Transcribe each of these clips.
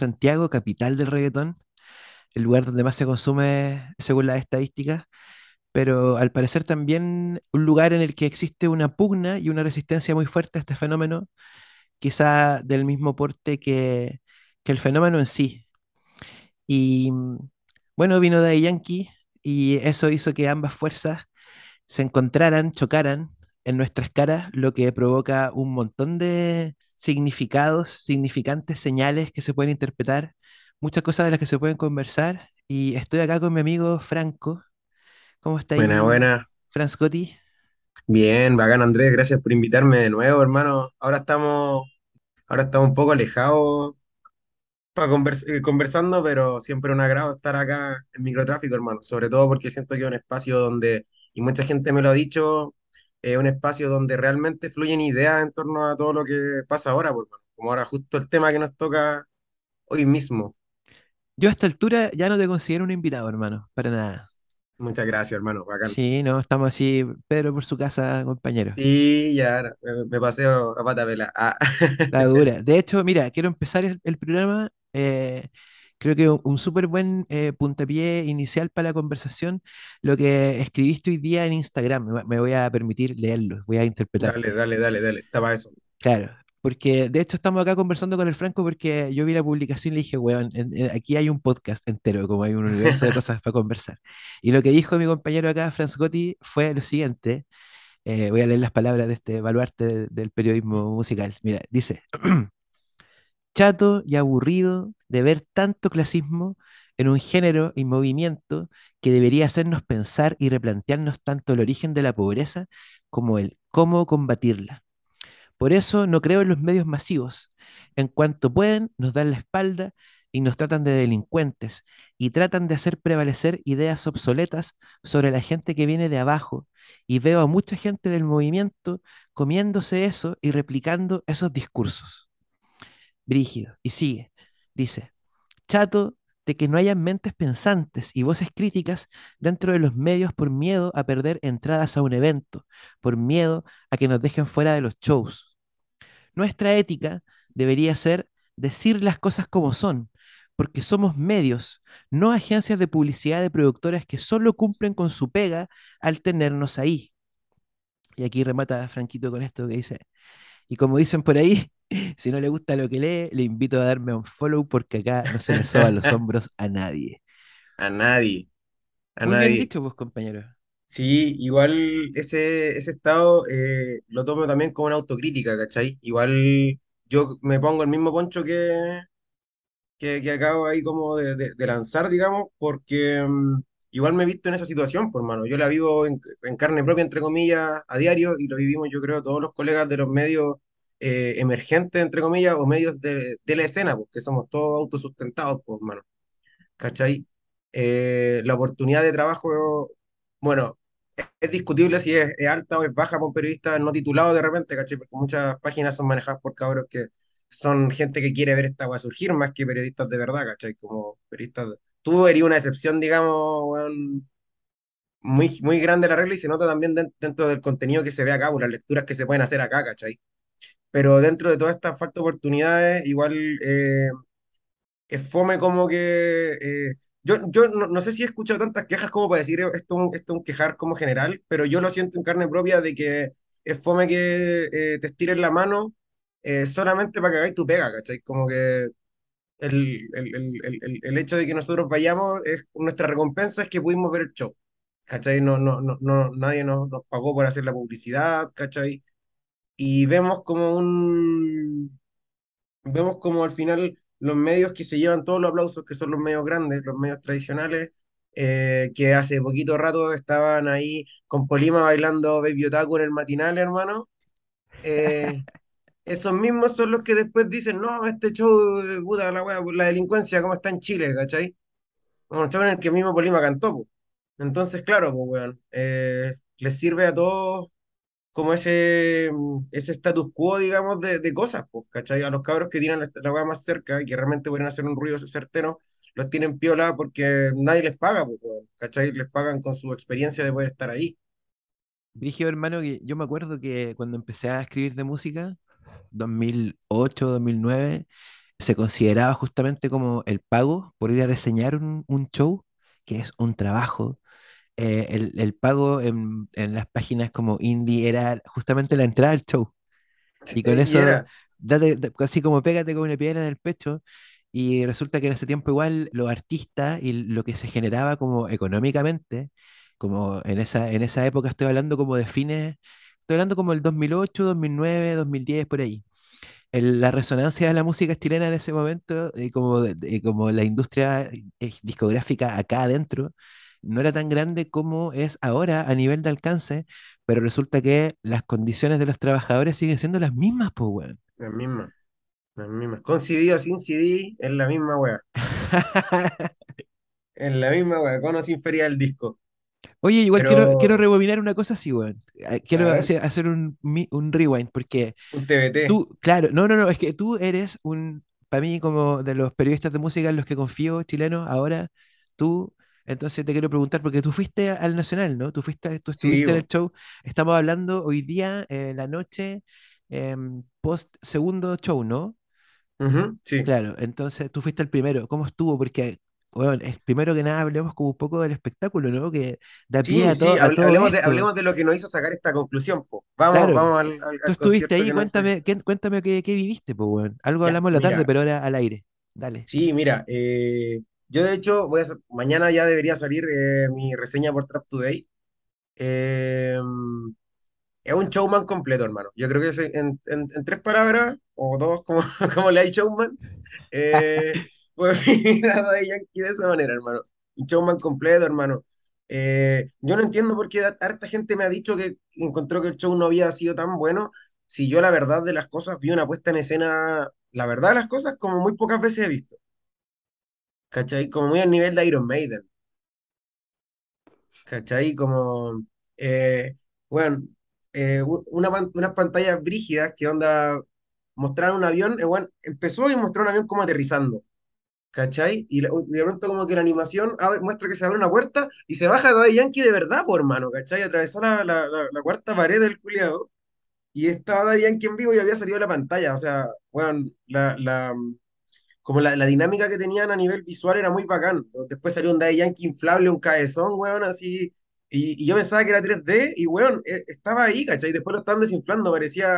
Santiago, capital del reggaetón, el lugar donde más se consume según las estadísticas, pero al parecer también un lugar en el que existe una pugna y una resistencia muy fuerte a este fenómeno, quizá del mismo porte que, que el fenómeno en sí. Y bueno, vino de Yankee y eso hizo que ambas fuerzas se encontraran, chocaran en nuestras caras, lo que provoca un montón de significados, significantes, señales que se pueden interpretar, muchas cosas de las que se pueden conversar. Y estoy acá con mi amigo Franco. ¿Cómo está Buena, ahí, buena. Franscotti? Bien, bacán Andrés, gracias por invitarme de nuevo, hermano. Ahora estamos, ahora estamos un poco alejados para conversando, pero siempre un agrado estar acá en microtráfico, hermano. Sobre todo porque siento que es un espacio donde, y mucha gente me lo ha dicho, es un espacio donde realmente fluyen ideas en torno a todo lo que pasa ahora, pues. Como ahora justo el tema que nos toca hoy mismo. Yo a esta altura ya no te considero un invitado, hermano, para nada. Muchas gracias, hermano, bacán. Sí, no, estamos así, Pedro por su casa, compañero. Y ya me, me paseo a pata vela. Ah. La dura. De hecho, mira, quiero empezar el, el programa. eh, creo que un, un súper buen eh, puntapié inicial para la conversación, lo que escribiste hoy día en Instagram. Me, me voy a permitir leerlo, voy a Dale, interpretarte. dale, dale, dale. Está para eso. Claro, porque de hecho estamos acá conversando con el Franco porque yo vi la publicación y le dije, weón, en- en- aquí hay un podcast entero, como hay un universo de cosas para conversar. Y lo que dijo mi compañero acá, Franz Gotti, fue lo siguiente. eh, voy a leer las palabras de este baluarte de- del periodismo musical. Mira, dice. chato y aburrido de ver tanto clasismo en un género y movimiento que debería hacernos pensar y replantearnos tanto el origen de la pobreza como el cómo combatirla. Por eso no creo en los medios masivos. En cuanto pueden, nos dan la espalda y nos tratan de delincuentes y tratan de hacer prevalecer ideas obsoletas sobre la gente que viene de abajo. Y veo a mucha gente del movimiento comiéndose eso y replicando esos discursos. Brígido. Y sigue. Dice, chato de que no hayan mentes pensantes y voces críticas dentro de los medios por miedo a perder entradas a un evento, por miedo a que nos dejen fuera de los shows. Nuestra ética debería ser decir las cosas como son, porque somos medios, no agencias de publicidad de productoras que solo cumplen con su pega al tenernos ahí. Y aquí remata Franquito con esto que dice, y como dicen por ahí, si no le gusta lo que lee, le invito a darme un follow porque acá no se le soban los hombros a nadie. A nadie, a Muy bien nadie. dicho, pues, compañero. Sí, igual ese, ese estado eh, lo tomo también como una autocrítica, ¿cachai? Igual yo me pongo el mismo poncho que, que, que acabo ahí como de, de- de lanzar, digamos, porque mm, igual me he visto en esa situación, por mano. Yo la vivo en, en carne propia, entre comillas, a diario, y lo vivimos, yo creo, todos los colegas de los medios eh, emergentes, entre comillas, o medios de, de la escena, porque somos todos autosustentados, por mano. ¿cachai? Eh, la oportunidad de trabajo, bueno, es discutible si es, es alta o es baja para un periodista no titulado de repente, ¿cachai? Porque muchas páginas son manejadas por cabros que son gente que quiere ver esta weá surgir más que periodistas de verdad, ¿cachai? Como periodistas. Tú eres una excepción, digamos, weón, muy, muy grande la regla y se nota también den- dentro del contenido que se ve acá, por las lecturas que se pueden hacer acá, ¿cachai? Pero dentro de todas estas falta de oportunidades, igual eh, es fome como que... eh, yo yo no, no sé si he escuchado tantas quejas como para decir un- esto es un quejar como general, pero yo lo siento en carne propia de que es fome que eh, te estiren la mano eh, solamente para que hagáis tu pega, ¿cachai? Como que el, el, el- el hecho de que nosotros vayamos, es, nuestra recompensa es que pudimos ver el show, ¿cachai? No, no, no, no, nadie nos, nos pagó por hacer la publicidad, ¿cachai? Y vemos como un Vemos como al final los medios que se llevan todos los aplausos, que son los medios grandes, los medios tradicionales, eh, que hace poquito rato estaban ahí con Polima bailando Baby Otaku en el matinal, hermano. eh, esos mismos son los que después dicen, no, este show, eh, puta la wea, la delincuencia, ¿cómo está en Chile, cachai? Un show en el que mismo Polima cantó, po. Entonces, claro, pues, weón, eh, les sirve a todos como ese, mm, ese status quo, digamos, de, de cosas, pues, ¿cachai? A los cabros que tienen la, la más cerca y que realmente pueden hacer un ruido certero, los tienen piola porque nadie les paga, pues, ¿cachai? Les pagan con su experiencia de poder estar ahí. Brígido, hermano, yo me acuerdo que cuando empecé a escribir de música, 2008, 2009, se consideraba justamente como el pago por ir a reseñar un, un show, que es un trabajo. Eh, el, el pago en, en las páginas como indie era justamente la entrada al show. Y con eso, era, date, da- así como pégate con una piedra en el pecho. Y resulta que en ese tiempo igual los artistas y lo que se generaba como económicamente, como en esa, en esa época estoy hablando como de fines, estoy hablando como el 2008, 2009, 2010, por ahí. El- la resonancia de la música chilena en ese momento, como, como la industria eh, discográfica acá adentro, no era tan grande como es ahora a nivel de alcance, pero resulta que las condiciones de los trabajadores siguen siendo las mismas, pues, weón. la misma, la misma. Con CD o sin CD, es la misma wea. Es la misma wea, con o sin feria del disco. Oye, igual quiero, quiero rebobinar una cosa así, weón. Eh, a Quiero hacer, hacer un, un rewind, porque un TBT. Tú, claro, no, no, no, es que tú eres un, para mí, como de los periodistas de música en los que confío, chilenos, ahora, tú, entonces te quiero preguntar, porque tú fuiste al Nacional, ¿no? Tú fuiste, tú Sí, estuviste en el show, estamos hablando hoy día, eh, la noche, em, post segundo show, ¿no? Sí. Claro, entonces tú fuiste el primero, ¿cómo estuvo? Porque, bueno, es, primero que nada hablemos como un poco del espectáculo, ¿no? Que da pie Sí, a, sí, todo a todo hablemos de, esto. hablemos de lo que nos hizo sacar esta conclusión, po. Vamos, Claro, vamos al, al- Tú estuviste ahí, cuéntame, ¿qué- cuéntame qué, qué viviste, pues, weón. Algo Ya, hablamos en la tarde, pero ahora al aire. Dale. sí, mira, eh, yo de hecho, voy a mañana ya debería salir eh, mi reseña por Trap Today. Eh, es un showman completo, hermano. Yo creo que es en, en- en tres palabras, o dos, como, como le hay showman, eh, pues Daddy Yankee de esa manera, hermano. Un showman completo, hermano. Eh, yo no entiendo por qué harta gente me ha dicho que encontró que el show no había sido tan bueno, si yo la verdad de las cosas vi una puesta en escena, la verdad de las cosas, como muy pocas veces he visto, ¿cachai? Como muy al nivel de Iron Maiden. ¿cachai? Como, eh, bueno, eh, u- una, unas pantallas brígidas que onda, mostraron un avión, eh, bueno, empezó y mostró un avión como aterrizando, ¿cachai? Y, de pronto como que la animación muestra que se abre una puerta y se baja Daddy Yankee de verdad, por hermano, ¿cachai? Atravesó la, la, la, cuarta pared del culiado y estaba Daddy Yankee en vivo y había salido la pantalla, o sea, bueno, la, como la, la dinámica que tenían a nivel visual era muy bacán. Después salió un Daddy Yankee inflable, un cabezón, weón, así. Y, y yo pensaba que era 3D y, weón, eh, estaba ahí, ¿cachai? Después lo estaban desinflando, parecía,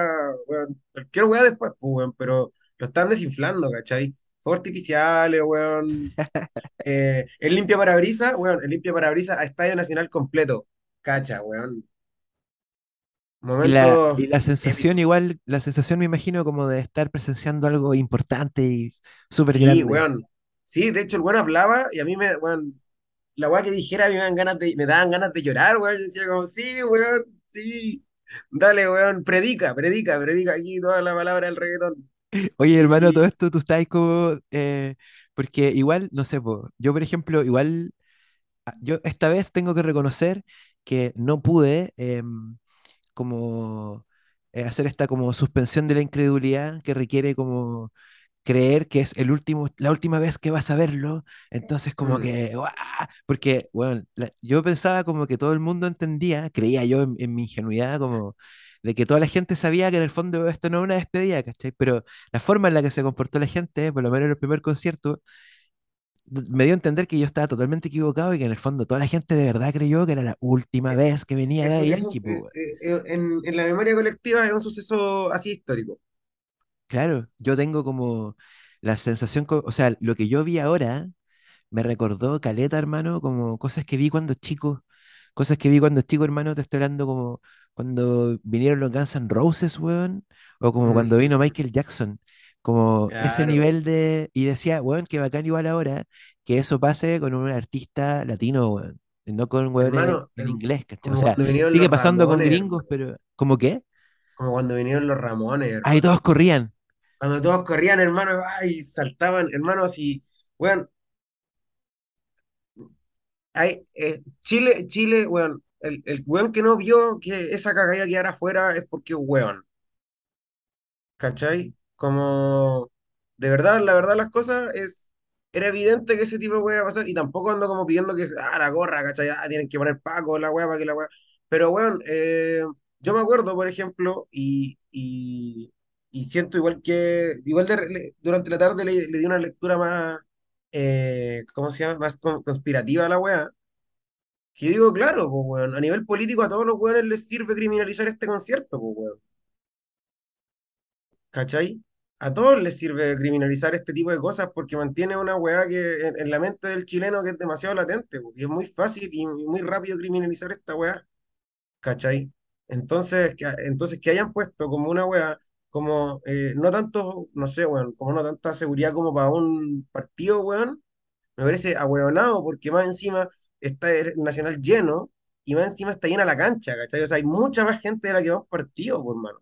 weón, cualquier weón después, pues, weón, pero lo estaban desinflando, ¿cachai? Fuegos artificiales, weón. Eh, el limpia parabrisas, weón, el limpia parabrisas a Estadio Nacional completo. Cacha, weón. Y la, Momento y la sensación, igual, la sensación me imagino como de estar presenciando algo importante y súper Sí, grande. weón. Sí, de hecho el weón hablaba y a mí me, weón, la weá que dijera me daban ganas de, me daban ganas de llorar, weón. Yo decía como, sí, weón, sí. Dale, weón, predica, predica, predica aquí toda la palabra del reggaetón. Oye, hermano, todo esto tú estás como, eh, porque igual, no sé, po, yo por ejemplo, igual, ah, yo esta vez tengo que reconocer que no pude em, como eh, hacer esta como suspensión de la incredulidad que requiere como creer que es el último, la última vez que vas a verlo, entonces como mm, que, ¡guau! porque, bueno, la- yo pensaba como que todo el mundo entendía, creía yo en, en mi ingenuidad, como de que toda la gente sabía que en el fondo esto no es una despedida, ¿cachai? Pero la forma en la que se comportó la gente, por lo menos en el primer concierto, me dio a entender que yo estaba totalmente equivocado y que en el fondo toda la gente de verdad creyó que era la última eh, vez que venía eso, eso Yankee, eh, eh, en, en la memoria colectiva es un suceso así histórico. Claro, yo tengo como la sensación, o sea, lo que yo vi ahora Me recordó caleta, hermano, como cosas que vi cuando chico, cosas que vi cuando chico, hermano, te estoy hablando como cuando vinieron los Guns N' Roses, weón, o como cuando vino Michael Jackson, como ese nivel de, y decía, weón, que bacán igual ahora que eso pase con un artista latino, weón, no con Hermano, en inglés, ¿cachai? O sea, sigue pasando con gringos, pero, ¿cómo qué? Como cuando vinieron los Ramones, Ahí todos corrían. Cuando todos corrían, hermano, ay, saltaban, hermano, así. Weón, hay, eh, Chile, Chile, weón, el, el weón que no vio que esa cagalla quedara afuera es porque weón, ¿cachai? Como, de verdad, la verdad las cosas es, era evidente que ese tipo de a pasar y tampoco ando como pidiendo que, ah, la gorra, ¿cachai? Ah, tienen que poner Paco, la weá, para que la weá. Pero weón, eh, yo me acuerdo, por ejemplo, y, y y siento igual que, igual durante la tarde le, le di una lectura más, eh, ¿cómo se llama? Más con- conspirativa a la weá. Que yo digo, claro, pues, weón, a nivel político a todos los weones les sirve criminalizar este concierto, pues, weón. ¿Cachai? A todos les sirve criminalizar este tipo de cosas porque mantiene una weá que en, la mente del chileno que es demasiado latente, y es muy fácil y, muy rápido criminalizar esta weá. ¿cachai? Entonces, que, entonces que hayan puesto como una wea, como eh, no tanto, no sé, weón, como no tanta seguridad como para un partido, weón, me parece ahueonado porque más encima está el Nacional lleno y más encima está llena la cancha, ¿cachai? O sea, hay mucha más gente de la que va a un partido, por mano,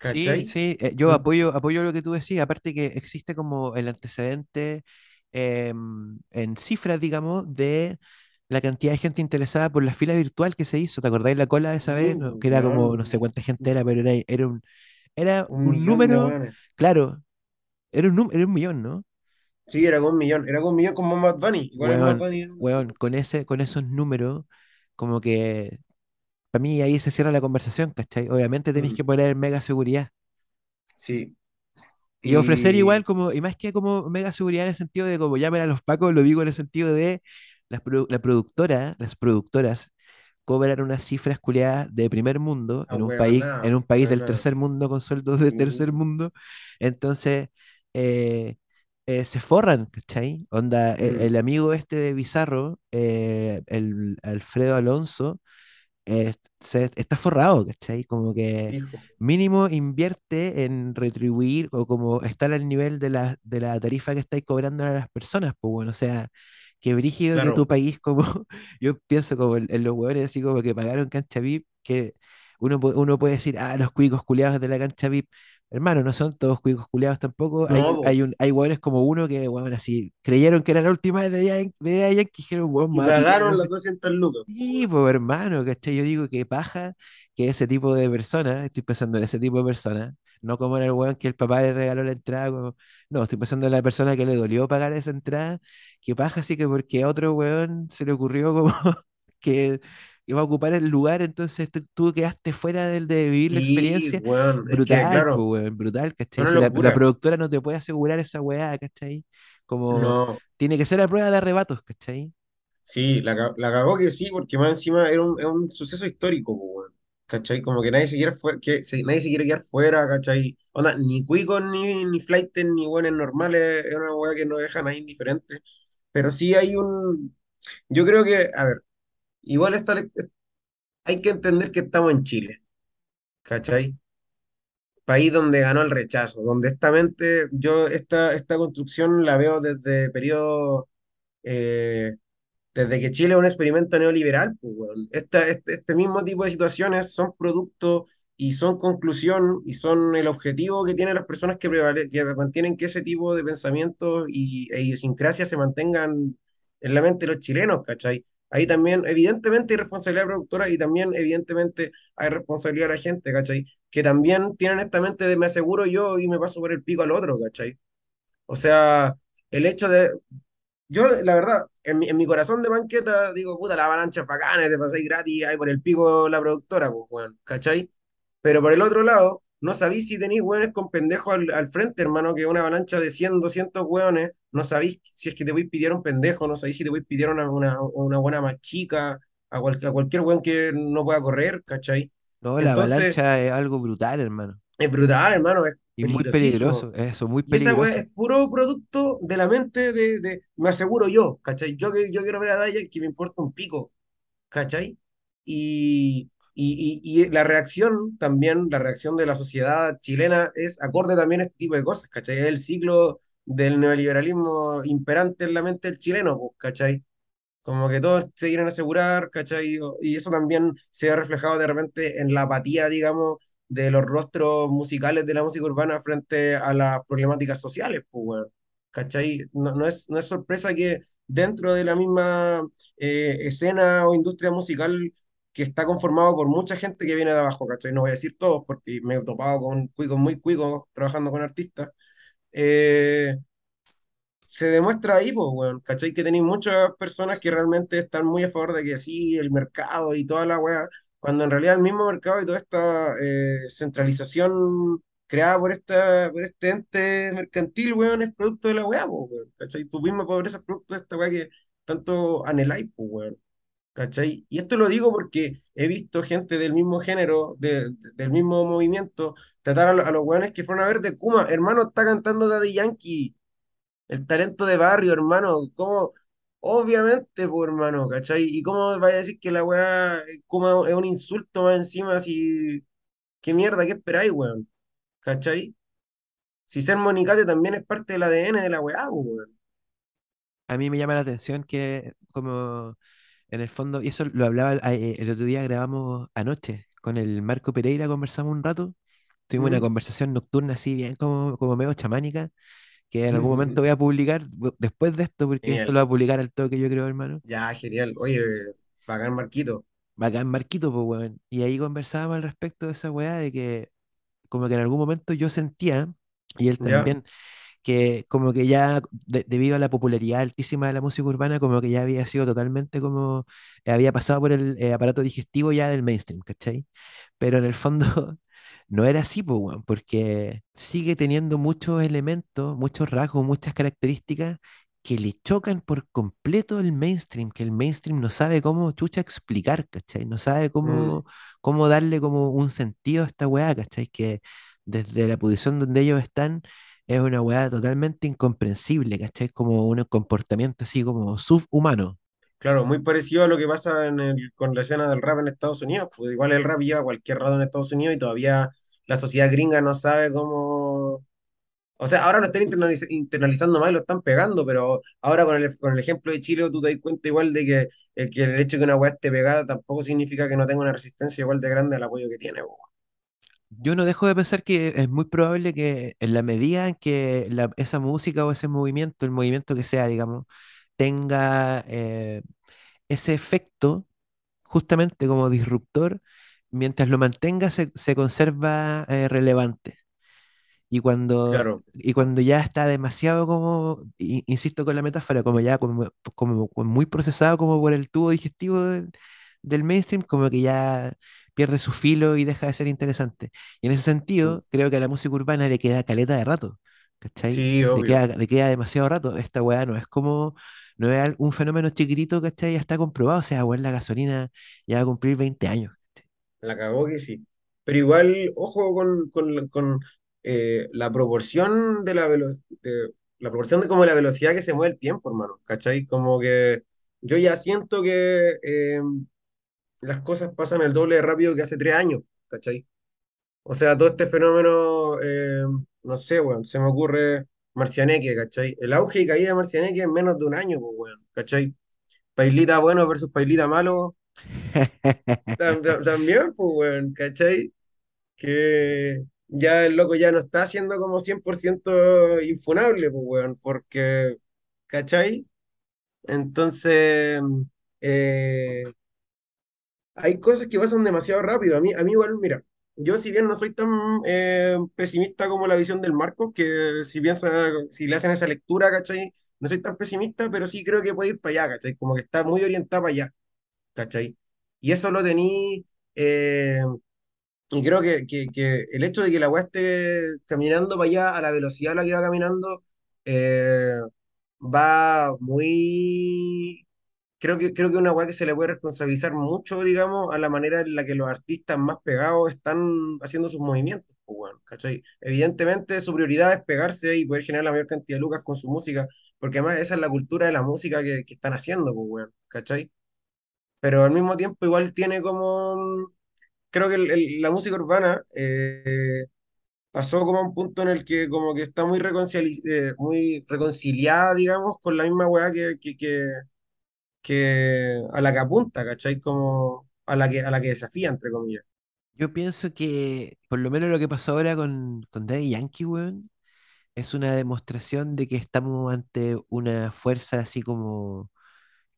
¿cachai? sí, eh, yo apoyo, apoyo lo que tú decías, aparte que existe como el antecedente em, en cifras, digamos, de la cantidad de gente interesada por la fila virtual que se hizo. ¿Te acordáis la cola de esa Sí, vez? Pues, Que era como, no sé cuánta gente era, pero era, era un, era un número, claro, era un, era un millón, ¿no? Sí, era con un millón, era con un millón como Bad Bunny, igual Weón, Bunny. weón, con ese, con esos números, como que para mí ahí se cierra la conversación, ¿cachai? Obviamente tenéis Mm, que poner mega seguridad. sí, Y ofrecer igual y como, y más que como mega seguridad en el sentido de como llamen a los pacos, lo digo en el sentido de las produ- la productora, las productoras cobran unas cifras culiadas de primer mundo en un país, en un país del tercer mundo con sueldos de tercer mundo. Entonces, eh, eh, se forran, ¿cachai? Onda, e- Mm, el, amigo este de Bizarro, eh, el Alfredo Alonso, eh, se- está forrado, ¿cachai? Como que mínimo invierte en retribuir o como estar al nivel de la, de la tarifa que estáis cobrando a las personas, pues bueno, o sea, que brígido que tu claro. país, como yo pienso como en, en los hueones así como que pagaron cancha VIP, que uno, uno puede decir, ah, los cuicos culiados de la cancha VIP. Hermano, no son todos cuicos culiados tampoco. No, Hay, po. hay, un, hay hueones como uno que, bueno, así, creyeron que era la última vez de Yankee, de Yankee, dijeron, weón, Y pillar pagaron las 200 lucas, Sí, weón. pues hermano, ¿cachai? Yo digo que paja que ese tipo de personas, estoy pensando en ese tipo de personas, no como en el weón que el papá le regaló la entrada, como- no, estoy pensando en la persona que le dolió pagar esa entrada, que paja así que porque a otro weón se le ocurrió como que iba a ocupar el lugar, entonces tú, quedaste fuera del de vivir la Sí, experiencia. weón. Es que, Brutal, pues claro, weón, brutal, ¿cachai? Si la, la productora no te puede asegurar esa weá, ¿cachai? Como No, tiene que ser a prueba de arrebatos, ¿cachai? sí, la, la cagó que sí, porque más encima era un, es un suceso histórico, po, weón. ¿Cachai? Como que nadie se quiere, que se- nadie se quiere quedar fuera, ¿cachai? Onda, ni cuicos, ni, ni flightes, ni buenos normales, es una weá que no deja a nadie indiferente. Pero sí hay un. Yo creo que, a ver, igual está, hay que entender que estamos en Chile, ¿cachai? país donde ganó el rechazo, donde esta mente, yo esta, esta construcción la veo desde periodo, eh, desde que Chile es un experimento neoliberal, pues. Esta- este, este mismo tipo de situaciones son producto y son conclusión y son el objetivo que tienen las personas que, que mantienen que ese tipo de pensamientos y, e idiosincrasias se mantengan en la mente de los chilenos, ¿cachai? Ahí también, evidentemente, hay responsabilidad productora y también, evidentemente, hay responsabilidad de la gente, ¿cachai? Que también tienen esta mente de me aseguro yo y me paso por el pico al otro, ¿cachai? O sea, el hecho de, yo, la verdad, en mi, en mi corazón de banqueta, digo, puta, la avalancha es bacana, te pasáis gratis, ahí por el pico la productora, pues, weón, ¿cachai? Pero por el otro lado, no sabéis si tenéis weones con pendejos al, al frente, hermano, que una avalancha de 100 200 weones, no sabéis si es que te voy a pedir un pendejo, no sabéis si te voy a pedir una, una, una buena más chica, a, cual- a cualquier weón que no pueda correr, ¿cachai? No, la Entonces, avalancha es algo brutal, hermano. es brutal, hermano, es Y muy peligroso, eso, muy Y esa peligroso. es puro producto de la mente de, de me aseguro yo, ¿cachai? Yo que yo quiero ver a Daya que me importa un pico, ¿cachai? Y, y, y, y la reacción también, la reacción de la sociedad chilena es acorde también a este tipo de cosas, ¿cachai? Es el ciclo del neoliberalismo imperante en la mente del chileno, pues, ¿cachai? Como que todos se quieren asegurar, ¿cachai? Y eso también se ha reflejado de repente en la apatía, digamos, de los rostros musicales de la música urbana frente a las problemáticas sociales, pues, weón. ¿Cachai? No, no es, no es sorpresa que dentro de la misma eh, escena o industria musical que está conformado por mucha gente que viene de abajo, ¿cachai? No voy a decir todos porque me he topado con cuicos muy cuicos trabajando con artistas. eh, se demuestra ahí, pues, weón, ¿cachai? Que tenéis muchas personas que realmente están muy a favor de que sí, el mercado y toda la weá, cuando en realidad el mismo mercado y toda esta eh, centralización creada por, esta, por este ente mercantil, weón, es producto de la weá, po, weón, ¿cachai? Tu misma pobreza es producto de esta weá que tanto anheláis, pues, weón, ¿cachai? Y esto lo digo porque he visto gente del mismo género, de- de- del mismo movimiento, tratar a, a los weones que fueron a ver de Kuma, hermano, está cantando Daddy Yankee, el talento de barrio, hermano. ¿Cómo? Obviamente, pues, hermano, ¿cachai? ¿Y cómo vaya a decir que la weá como es un insulto más encima? Si... ¿Qué mierda? ¿Qué esperáis, weón? ¿Cachai? Si ser monicate también es parte del ADN de la weá, pues, weón. A mí me llama la atención que como en el fondo, y eso lo hablaba el, eh, el otro día, grabamos anoche con el Marco Pereira, conversamos un rato, tuvimos una ¿Mm? conversación nocturna así bien como, como medio chamánica, que en algún momento voy a publicar después de esto, porque esto lo voy a publicar al toque, yo creo, hermano. Ya, genial. Oye, bacán, Marquito. Bacán Marquito, pues, weón. Y ahí conversábamos al respecto de esa weá, de que como que en algún momento yo sentía, y él ¿Ya? Que como que ya de- debido a la popularidad altísima de la música urbana, como que ya había sido totalmente como, eh, había pasado por el eh, aparato digestivo ya del mainstream, ¿cachai? Pero en el fondo no era así, pues, weón, porque sigue teniendo muchos elementos, muchos rasgos, muchas características que le chocan por completo el mainstream, que el mainstream no sabe cómo chucha explicar, ¿cachai? No sabe Mm, cómo, cómo darle como un sentido a esta weá, ¿cachai? Que desde la posición donde ellos están es una weá totalmente incomprensible, ¿cachai? Como un comportamiento así como subhumano. Claro, muy parecido a lo que pasa en el- con la escena del rap en Estados Unidos. Pues igual el rap lleva cualquier rato en Estados Unidos y todavía la sociedad gringa no sabe cómo O sea, ahora lo están internaliz- internalizando más y lo están pegando, pero ahora con el, con el ejemplo de Chile tú te das cuenta igual de que el, que el hecho de que una weá esté pegada tampoco significa que no tenga una resistencia igual de grande al apoyo que tiene. Yo no dejo de pensar que es muy probable que en la medida en que la- esa música o ese movimiento, el movimiento que sea, digamos, tenga eh, ese efecto justamente como disruptor, mientras lo mantenga se, se conserva eh, relevante. Y cuando, Claro, y cuando ya está demasiado como, insisto con la metáfora, como ya como, como, como muy procesado como por el tubo digestivo del, del mainstream, como que ya pierde su filo y deja de ser interesante. Y en ese sentido, creo que a la música urbana le queda caleta de rato, ¿cachai? sí, Le obvio. queda, le queda demasiado rato. Esta weá no es como, no es un fenómeno chiquitito, ¿cachai? Ya está comprobado, o sea, weón, la gasolina ya va a cumplir 20 años. La cagó que sí. Pero igual, ojo con, con, con, eh, la proporción de la velocidad, la proporción de como la velocidad que se mueve el tiempo, hermano. ¿Cachai? Como que yo ya siento que eh, las cosas pasan el doble de rápido que hace tres años. ¿Cachai? O sea, todo este fenómeno, eh, no sé, weón, se me ocurre Marcianeque, ¿cachai? El auge y caída de Marcianeque en menos de un año, pues, weón, ¿cachai? Pailita bueno versus Pailita malo, tam- tam- también, pues, weón, ¿cachai? Que ya el loco ya no está siendo como 100% infunable, pues, weón, porque, ¿cachai? Entonces, eh, hay cosas que pasan demasiado rápido. A mí, a mí igual, mira, yo si bien no soy tan eh, pesimista como la visión del Marcos, que si bien sa- si le hacen esa lectura, ¿cachai? No soy tan pesimista, pero sí creo que puede ir para allá, ¿cachai? Como que está muy orientada para allá, ¿cachai? Y eso lo tení, eh, y creo que, que, que el hecho de que la weá esté caminando para allá a la velocidad a la que va caminando, eh, va muy creo que, creo que una weá que se le puede responsabilizar mucho, digamos, a la manera en la que los artistas más pegados están haciendo sus movimientos, pues, weón, ¿cachai? Evidentemente su prioridad es pegarse y poder generar la mayor cantidad de lucas con su música, porque además esa es la cultura de la música que, que están haciendo, pues, weón, ¿cachai? Pero al mismo tiempo igual tiene como, creo que el- el- la música urbana eh, pasó como a un punto en el que como que está muy, reconcili- eh, muy reconciliada, digamos, con la misma weá que, que, que que a la que apunta, ¿cachai? Como a la que, a la que desafía, entre comillas. Yo pienso que por lo menos lo que pasó ahora con, con Daddy Yankee, weón, es una demostración de que estamos ante una fuerza así como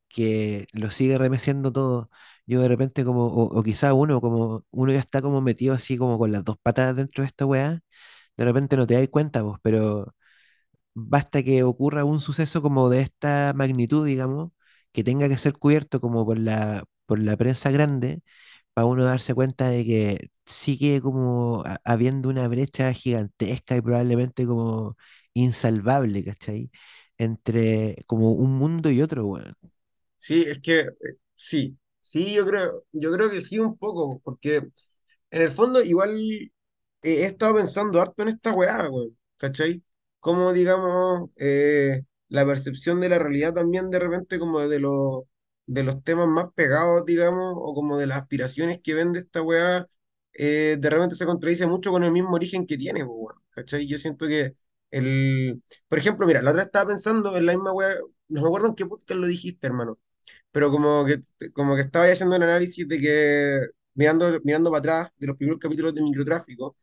que lo sigue remeciendo todo. Yo de repente como, o, o quizá uno, como uno ya está como metido así como con las dos patas dentro de esta weá, de repente no te das cuenta vos, pero basta que ocurra un suceso como de esta magnitud, digamos, que tenga que ser cubierto como por la, por la prensa grande para uno darse cuenta de que sigue como ha- habiendo una brecha gigantesca y probablemente como insalvable, ¿cachai? Entre como un mundo y otro, weón. Sí, es que eh, sí, sí, yo creo, yo creo que sí un poco, porque en el fondo igual he estado pensando harto en esta weá, weón, ¿cachai? Como digamos, eh, la percepción de la realidad también de repente como de los, de los temas más pegados, digamos, o como de las aspiraciones que vende esta weá, eh, de repente se contradice mucho con el mismo origen que tiene, pues, weón, ¿cachai? Yo siento que el... Por ejemplo, mira, la otra estaba pensando en la misma weá, no me acuerdo en qué podcast lo dijiste, hermano pero como que, como que estaba haciendo un análisis de que, mirando, mirando para atrás, de los primeros capítulos de microtráfico,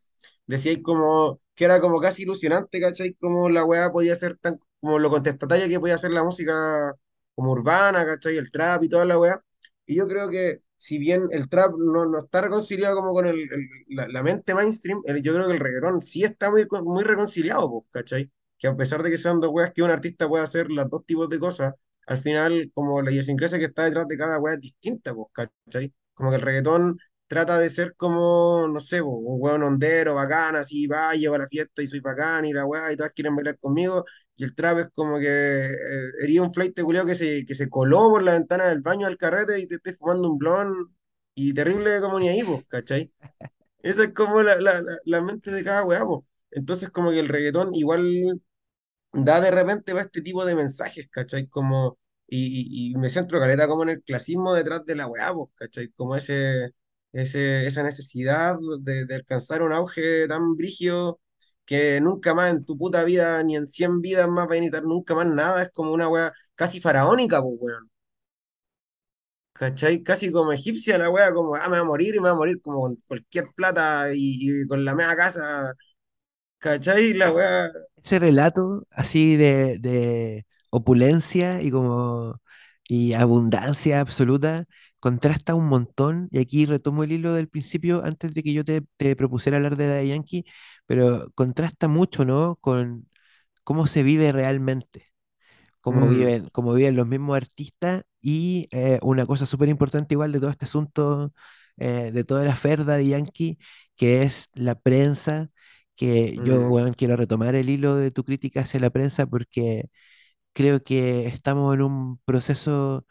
decíais como que era como casi ilusionante, ¿cachai? Como la weá podía ser tan, como lo contestataria que podía ser la música como urbana, ¿cachai? El trap y toda la weá. Y yo creo que si bien el trap no, no está reconciliado como con el, el- la, la mente mainstream, el- yo creo que el reggaetón sí está muy, muy reconciliado, ¿cachai? Que a pesar de que sean dos weas que un artista puede hacer los dos tipos de cosas, al final como la idiosincrasia que está detrás de cada wea es distinta, ¿cachai? Como que el reggaetón trata de ser como, no sé, po, un hueón hondero, bacán, así, va, llevo a la fiesta y soy bacán y la weá, y todas quieren bailar conmigo, y el trap es como que eh, hería un flight culiao que se, que se coló por la ventana del baño al carrete y te esté fumando un blon, y terrible como ni ahí, pues, ¿cachai? Esa es como la, la, la, mente de cada weá, pues. Entonces como que el reggaetón igual da de repente va este tipo de mensajes, ¿cachai? Como, y, y- y me centro caleta como en el clasismo detrás de la weá, pues, ¿cachai? Como ese, ese, esa necesidad de, de alcanzar un auge tan brígido que nunca más en tu puta vida, ni en 100 vidas más va a necesitar nunca más nada, es como una weá casi faraónica, pues, weón. ¿Cachai? Casi como egipcia la weá, como, ah, me va a morir y me va a morir como con cualquier plata y, y con la media casa, ¿cachai? La weá. ese relato así de, de opulencia y como y abundancia absoluta contrasta un montón, y aquí retomo el hilo del principio antes de que yo te, te propusiera hablar de Daddy Yankee, pero contrasta mucho, ¿no? con cómo se vive realmente cómo Mm, viven, cómo viven los mismos artistas y eh, una cosa súper importante igual de todo este asunto, eh, de toda la ferda de Yankee, que es la prensa, que yo, mm, weón, quiero retomar el hilo de tu crítica hacia la prensa porque creo que estamos en un proceso,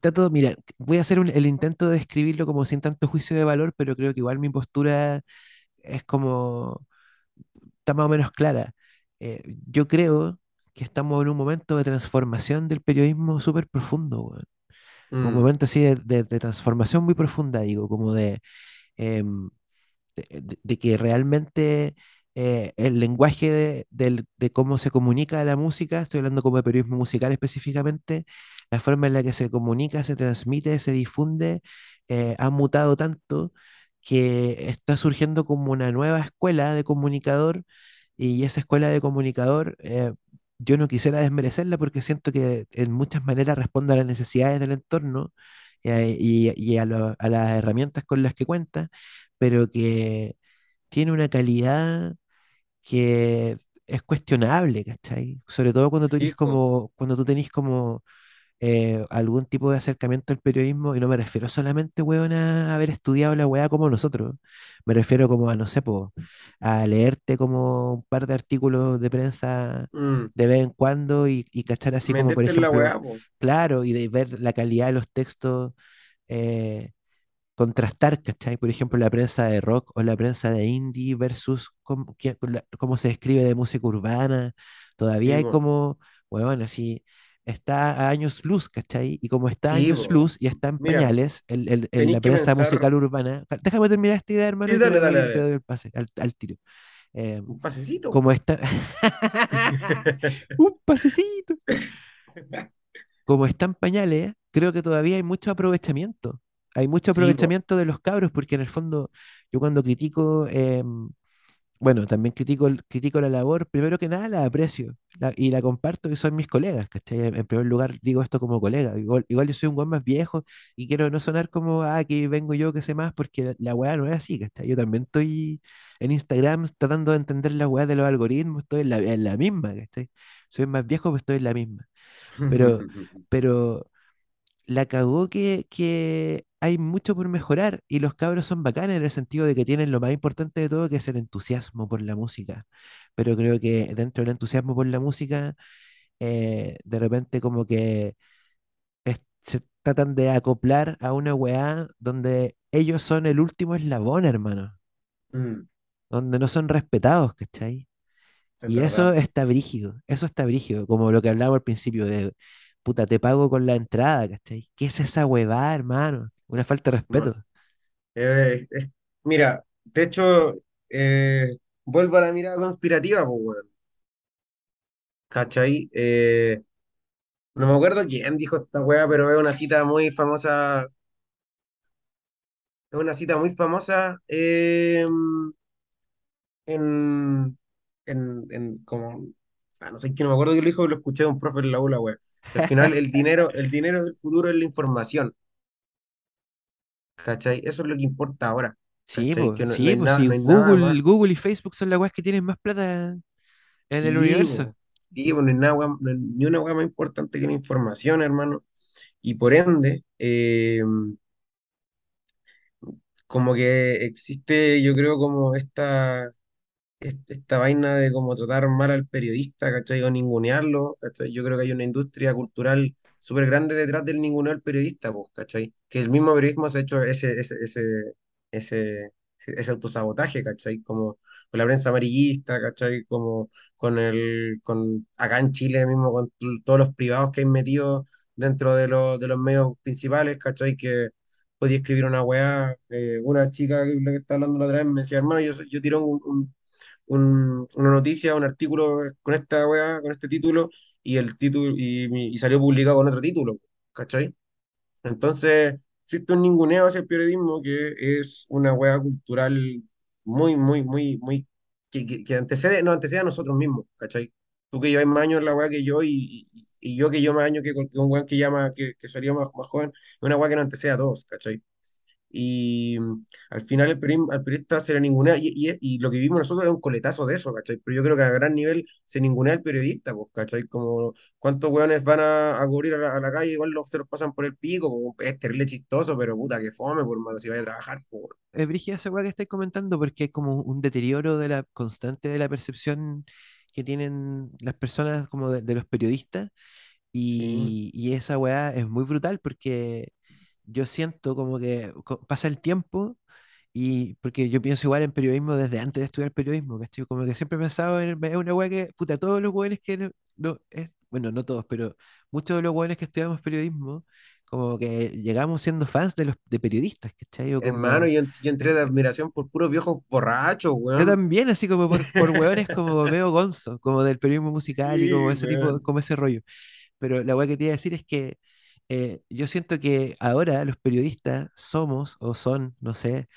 trato, mira, voy a hacer un- el intento de describirlo como sin tanto juicio de valor, pero creo que igual mi postura es como está más o menos clara. Eh, yo creo que estamos en un momento de transformación del periodismo súper profundo, weón. Un mm, momento así de, de- de transformación muy profunda, digo, como de, em, de, que realmente eh, el lenguaje de, de cómo se comunica la música, estoy hablando como de periodismo musical específicamente, la forma en la que se comunica, se transmite, se difunde, eh, ha mutado tanto que está surgiendo como una nueva escuela de comunicador y esa escuela de comunicador, eh, yo no quisiera desmerecerla porque siento que en muchas maneras responde a las necesidades del entorno eh, y, y a, lo- a las herramientas con las que cuenta, pero que tiene una calidad que es cuestionable, ¿cachai? Sobre todo cuando tú po. como, cuando tú tenés como eh, algún tipo de acercamiento al periodismo, y no me refiero solamente, weón, a haber estudiado la weá como nosotros, me refiero como a, no sé, po, a leerte como un par de artículos de prensa Mm, de vez en cuando y, y cachar así como, por la ejemplo, weá, claro, y de ver la calidad de los textos. eh, contrastar, ¿cachai? Por ejemplo, la prensa de rock o la prensa de indie versus cómo, qué- con la- cómo se escribe de música urbana. Todavía Sí, hay po. como, bueno, así está a años luz, ¿cachai? Y como está a Sí, años luz y está en Mira, pañales el, el- la prensa pensar. musical urbana, déjame terminar esta idea, hermano, Sí, dale, dale, doy, te dale. doy el pase al, al tiro. Eh, Un pasecito, como está... Un pasecito. como están pañales, creo que todavía hay mucho aprovechamiento. Hay mucho Sí, aprovechamiento de los cabros, porque en el fondo, yo cuando critico, em, bueno, también critico, critico la labor, primero que nada la aprecio la- y la comparto, que son mis colegas, ¿cachai? En primer lugar, digo esto como colega. Igual, igual yo soy un buen más viejo y quiero no sonar como, ah, que vengo yo que sé más, porque la, la weá no es así, ¿cachai? Yo también estoy en Instagram tratando de entender la weá de los algoritmos, estoy en la, en la misma, ¿cachai? Soy más viejo, pero estoy en la misma. Pero, pero la cagó que, que hay mucho por mejorar y los cabros son bacanes en el sentido de que tienen lo más importante de todo, que es el entusiasmo por la música. Pero creo que dentro del entusiasmo por la música, eh, de repente como que es- se tratan de acoplar a una weá donde ellos son el último eslabón, hermano, Mm, donde no son respetados, ¿cachai? es Y eso verdad. está brígido, eso está brígido, como lo que hablaba al principio de, puta, te pago con la entrada, ¿cachai? ¿Qué es esa huevada, hermano? Una falta de No, respeto. eh, mira, de hecho, eh, vuelvo a la mirada conspirativa, pues, weón. ¿Cachai? Eh, no me acuerdo quién dijo esta weá, pero es una cita muy famosa. Es una cita muy famosa en, en, en como. ah, no sé quién, no me acuerdo quién lo dijo, lo escuché de un profe en la aula, weá. Al final el dinero, el dinero del futuro es la información. ¿Cachai? Eso es lo que importa ahora. Sí, pues, Que no, no sí, pues nada, sí, no. Google, Google y Facebook son las weas que tienen más plata en el Sí, universo. po. Sí, po, no hay nada, hay ni una weá más importante que la información, hermano. Y por ende, eh, como que existe, yo creo, como esta, est- esta vaina de como tratar mal al periodista, ¿cachai? O ningunearlo, ¿cachai? Yo creo que hay una industria cultural súper grande detrás del ninguneo al periodista, pues, ¿cachai? Que el mismo periodismo se ha hecho ese, ese, ese, ese, ese, autosabotaje, ¿cachai? Como con la prensa amarillista, ¿cachai? Como con el, con acá en Chile mismo, con todos los privados que hay metidos dentro de, los de los medios principales, ¿cachai? Que podía escribir una weá, eh, una chica que, que está hablando la otra vez me decía, hermano, yo, yo tiro un, un- un- una noticia, un artículo con esta weá, con este título, y el título, y, y salió publicado con otro título, ¿cachai? Entonces, existe un ninguneo hacia el periodismo que es una weá cultural muy, muy, muy, muy, que, que, que antecede, no, antecede a nosotros mismos, ¿cachai? Tú que llevas más años en la weá que yo y, y, y yo que llevo más años que, cualquier- un weón que llama, que, que salió más, más joven, es una weá que nos antecede a todos, ¿cachai? Y mm, al final el al periodista se le ningunea, y, y, y lo que vivimos nosotros es un coletazo de eso, ¿cachai? Pero yo creo que a gran nivel se ningunea al periodista, pues, ¿cachai? Como cuántos hueones van a, a cubrir a la, a la calle, igual los, se los pasan por el pico, pues, es terrible chistoso, pero puta, que fome, por malo, si vaya a trabajar. Es brígida esa que estáis comentando porque es como un deterioro de la constante de la percepción que tienen las personas como de, de los periodistas Sí, y, y esa weá es muy brutal porque yo siento como que pasa el tiempo y porque yo pienso igual en periodismo desde antes de estudiar periodismo, ¿cachai? Como que siempre he pensado en es una weá que, puta, todos los weones que, no, no- es- bueno, no todos, pero muchos de los weones que estudiamos periodismo, como que llegamos siendo fans de los de periodistas, ¿cachai? O hermano, como yo, yo entré de admiración por puros viejos borrachos, yo weón. también, así como por, por hueones como veo Gonzo, como del periodismo musical y como Sí, ese tipo, weón. como ese rollo. Pero la hueá que te iba a decir es que eh, yo siento que ahora los periodistas somos o son, no sé,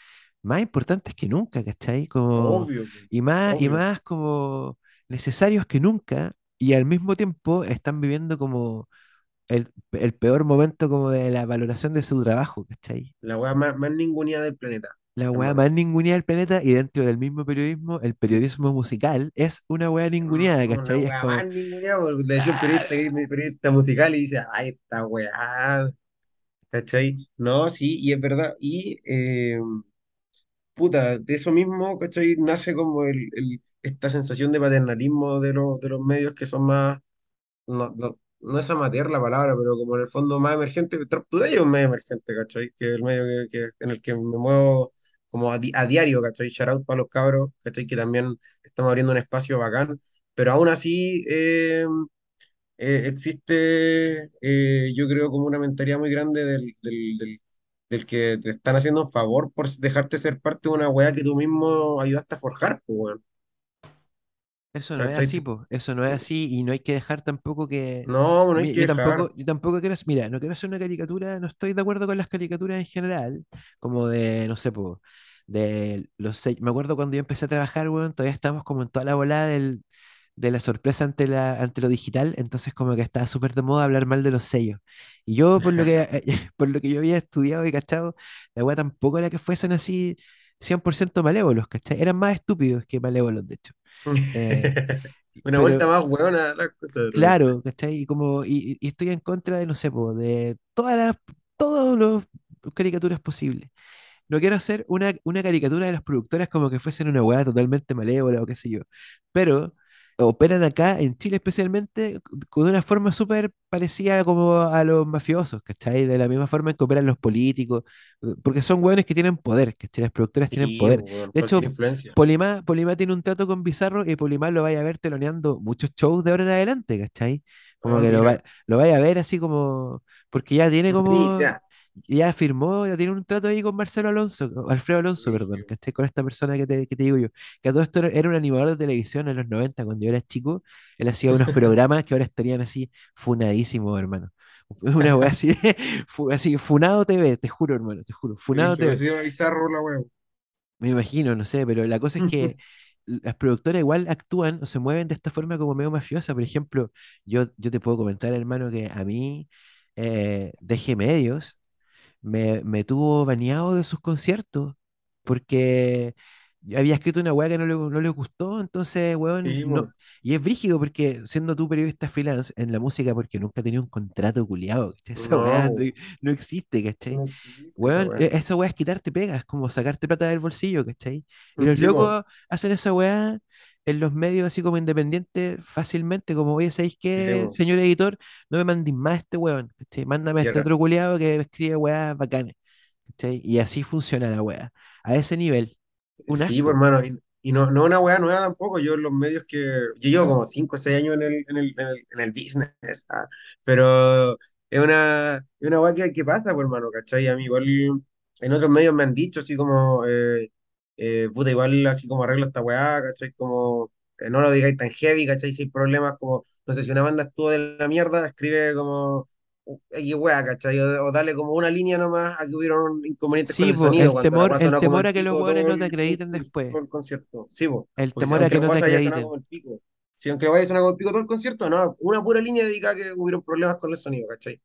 más importantes que nunca, ¿cachai? Como, Obvio, y más, y más como necesarios que nunca, y al mismo tiempo están viviendo como el, el peor momento como de la valoración de su trabajo, ¿cachai? La weá más, más del planeta, La weá más ninguneada del planeta y dentro del mismo periodismo, el periodismo musical es una weá ninguneada, Una ¿cachai? Es weá más como, ningunea, porque le decía un periodista es periodista musical y dice, ay, esta weá, ¿cachai? No, sí, y es verdad. Y, eh, puta, de eso mismo, ¿cachai? Nace como el, el- esta sensación de paternalismo de los, de los medios que son más, no, no, no es amateur la palabra, pero como en el fondo más emergente. Trap Today es un medio emergente, ¿cachai? Que es el medio que, que- en el que me muevo como a, di- a diario, ¿cachai? Shout out para los cabros, ¿cachai? Que también estamos abriendo un espacio bacán. Pero aún así, eh, eh, existe, eh, yo creo, como una mentalidad muy grande del, del, del, que te están haciendo un favor por dejarte ser parte de una weá que tú mismo ayudaste a forjar, pues, weón. Eso no es así, pues. Eso no es así y no hay que dejar tampoco que... No, no hay que Yo dejar. tampoco, yo tampoco quiero... Mira, no quiero hacer una caricatura, no estoy de acuerdo con las caricaturas en general, como de, no sé, pues, de los... se- Me acuerdo cuando yo empecé a trabajar, weón, todavía estábamos como en toda la volada del, de la sorpresa ante, la, ante lo digital, entonces como que estaba súper de moda hablar mal de los sellos. Y yo, por lo que, por lo que yo había estudiado y cachado, la weá tampoco era que fuesen así 100% malévolos, ¿cachai? Eran más estúpidos que malévolos, de hecho. Eh, Una vuelta pero más weona las cosas claro, ¿cachai? Y como, y, y estoy en contra de, no sé, po, de todas las, todos los, caricaturas posibles. No quiero hacer una, una caricatura de las productoras como que fuesen una weá totalmente malévola o qué sé yo. Pero operan acá, en Chile especialmente, con una forma súper parecida como a los mafiosos, ¿cachai? De la misma forma en que operan los políticos, eh, porque son weones que tienen poder, ¿cachai? Las productoras tienen Sí, poder. weón, De hecho. Polimá, Polimá tiene un trato con Bizarro y Polimá lo vaya a ver teloneando muchos shows de ahora en adelante, ¿cachai? Como Ah, que lo, va, mira. lo vaya a ver así como, porque ya tiene como idea. Ya firmó, ya tiene un trato ahí con Marcelo Alonso, Alfredo Alonso, perdón, esté con esta persona que te, que te digo yo, que a todo esto era, un animador de televisión en los 90 cuando yo era chico, él hacía unos programas que ahora estarían así funadísimos, hermano. Una wea así, así, Funado TV, te juro, hermano, te juro, Funado Brígido. TV. Bizarro la weón. Me imagino, no sé, pero la cosa es que las productoras igual actúan o se mueven de esta forma como medio mafiosa. Por ejemplo, yo, yo te puedo comentar, hermano, que a mí, eh, DG Medios, me, me tuvo baneado de sus conciertos porque había escrito una weá que no le, no le gustó, entonces, weón, Sí, no. weón. Y es brígido porque siendo tú periodista freelance en la música, porque nunca he tenido un contrato culiado, ¿cachai? Esa No, weá de- no existe, ¿cachai? No existe esa Weón, e- esa weá es quitarte pegas, es como sacarte plata del bolsillo, ¿cachai? Y los Sí, locos hacen esa weá en los medios así como independientes fácilmente, como, oye, ¿sabéis Sí, qué, señor editor? No me mandéis más a este weón, ¿cachai? Mándame a este otro culiado que escribe weá bacanas. ¿cachai? Y así funciona la wea. A ese nivel. Sí, pues hermano, y, y no, no una weá nueva tampoco, yo en los medios que, yo llevo como 5 o 6 años en el, en el, en el, en el business, ah, pero es una, es una weá que, que pasa, pues hermano, ¿cachai? A mí igual en otros medios me han dicho así como, eh, eh, puta, igual así como arregla esta weá, ¿cachai? Como, eh, no lo digáis tan heavy, ¿cachai? Si hay problemas como, no sé, si una banda estuvo de la mierda, escribe como... X weá, ¿cachai? O, o dale como una línea nomás a que hubieron inconvenientes con Sí, el po, sonido, el temor, el como temor el a que los todo no te el, acrediten el- después. todo el concierto. Sí, po. El Porque si- temor a que no te acrediten. como el pico. Sí, aunque weá haya sonado como el pico todo el concierto, no, una pura línea dedicada a que hubieron problemas con el sonido, ¿cachai?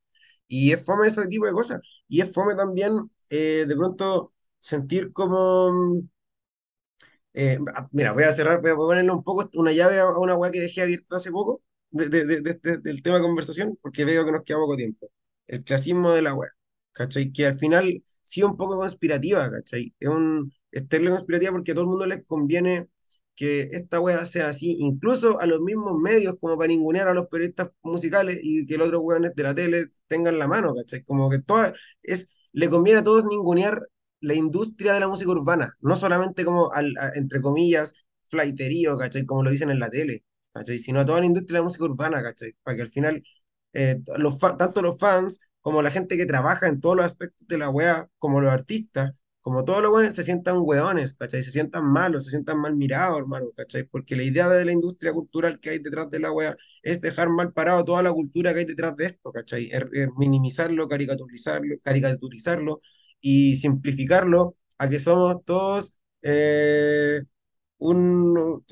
Y es fome ese tipo de cosas. Y es fome también, eh, de pronto, sentir como. Eh, ah, mira, voy a cerrar, voy a ponerle un poco una llave a una weá que dejé abierta hace poco de- de- de- este- del tema de conversación, porque veo que nos queda poco tiempo. El clasismo de la weá, ¿cachai? Que al final sí un poco conspirativa, ¿cachai? Es un es conspirativa porque a todo el mundo les conviene que esta weá sea así, incluso a los mismos medios como para ningunear a los periodistas musicales y que los otros weones de la tele tengan la mano, ¿cachai? Como que toda, es, le conviene a todos ningunear la industria de la música urbana, no solamente como, entre comillas, flaiterío, ¿cachai? Como lo dicen en la tele, ¿cachai? Sino a toda la industria de la música urbana, ¿cachai? Para que al final, eh, los tanto los fans como la gente que trabaja en todos los aspectos de la weá, como los artistas, como todos los weones, se sientan weones, ¿cachai? Se sientan malos, se sientan mal mirados, hermano, ¿cachai? Porque la idea de la industria cultural que hay detrás de la weá es dejar mal parado toda la cultura que hay detrás de esto, ¿cachai? Es, es minimizarlo, caricaturizarlo, caricaturizarlo y simplificarlo a que somos todos eh, un,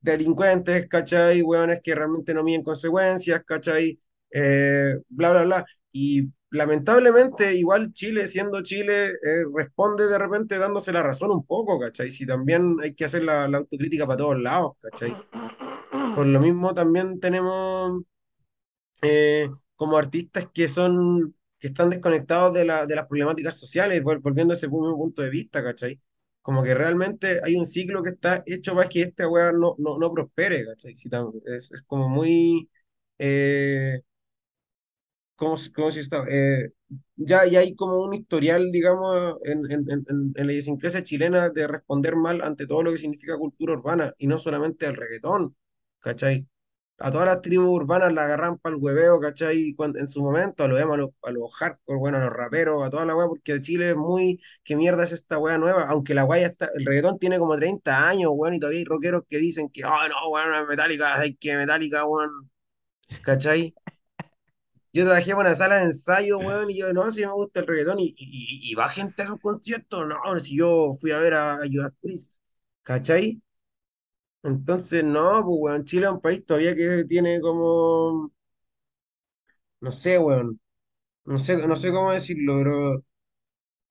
delincuentes, ¿cachai? Hueones que realmente no miden consecuencias, ¿cachai? Eh, bla, bla, bla. Y lamentablemente, igual Chile, siendo Chile, eh, responde de repente dándose la razón un poco, ¿cachai? Si también hay que hacer la, la autocrítica para todos lados, ¿cachai? Por lo mismo también tenemos eh, como artistas que son, que están desconectados de, la, de las problemáticas sociales, vol- volviendo a ese punto de vista, ¿cachai? Como que realmente hay un ciclo que está hecho para que esta weá no, no, no prospere, ¿cachai? Si tam- es, es como muy... Eh, ¿cómo, cómo se está? Eh, ya, ya hay como un historial, digamos, en, en, en, en la idiosincrasia chilena de responder mal ante todo lo que significa cultura urbana, y no solamente el reggaetón, ¿cachai? A todas las tribus urbanas la agarran para el hueveo, ¿cachai? Cuando, en su momento, a los emo, a los, hardcore, bueno, a los raperos, a toda la weá, porque Chile es muy, ¿qué mierda es esta weá nueva? Aunque la weá ya está, el reggaetón tiene como 30 años, weón, y todavía hay rockeros que dicen que, ah, no, weón, es metálica, hay que metálica, weón, ¿cachai? Yo trabajé en una sala de ensayo, weón, y yo, no, si me gusta el reggaetón, y, y, y va gente a esos conciertos, no, si yo fui a ver a, a Judas Priest, ¿cachai? Entonces, no, pues, weón, Chile es un país todavía que tiene como No sé, weón. No sé, no sé cómo decirlo, pero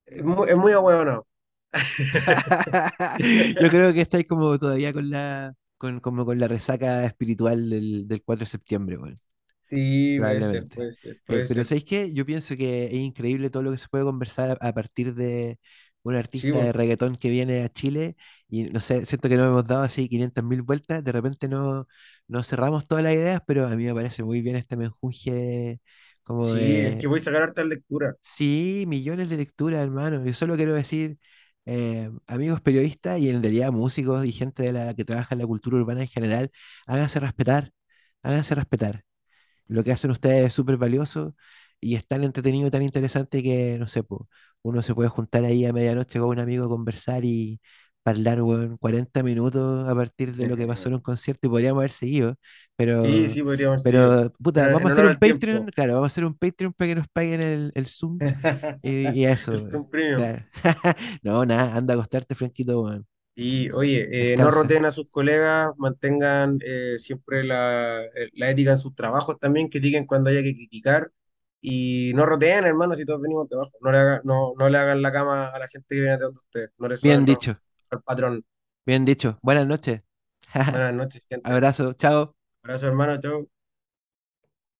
es muy, es muy ahueonado. Yo creo que estáis como todavía con la, con, como con la resaca espiritual del, del 4 de septiembre, weón. Sí, puede ser, probablemente. puede ser, Eh, puede pero ser. ¿sabéis qué? Yo pienso que es increíble todo lo que se puede conversar a, a partir de un Sí, artista de reggaetón que viene a Chile y no sé, siento que no hemos dado así 500 mil vueltas, de repente no, no cerramos todas las ideas, pero a mí me parece muy bien este menjunje como Sí, es que voy a sacar harta lectura. sí, millones de lecturas, hermano. Yo solo quiero decir, eh, amigos periodistas y en realidad músicos y gente de la que trabaja en la cultura urbana en general, háganse respetar, háganse respetar. Lo que hacen ustedes es súper valioso y es tan entretenido, tan interesante que, no sé, po, uno se puede juntar ahí a medianoche con un amigo a conversar y hablar, weón, 40 minutos a partir de lo que pasó en un concierto y podríamos haber seguido, Sí, pero, sí, podríamos seguir. pero, puta, En, vamos a hacer un Patreon, tiempo. claro, vamos a hacer un Patreon para que nos paguen el, el Zoom y, y El eso, Zoom Premium. claro. No, nada, anda a acostarte, Franquito. Y oye, eh, no roteen a sus colegas, mantengan eh, siempre la, eh, la ética en sus trabajos también, critiquen cuando haya que criticar y no roteen, hermano, si todos venimos de abajo. No le hagan, no, no le hagan la cama a la gente que viene de donde ustedes, no le Bien dicho, al patrón. bien dicho. Buenas noches. Buenas noches, gente. Abrazo, chao. Abrazo, hermano, chao.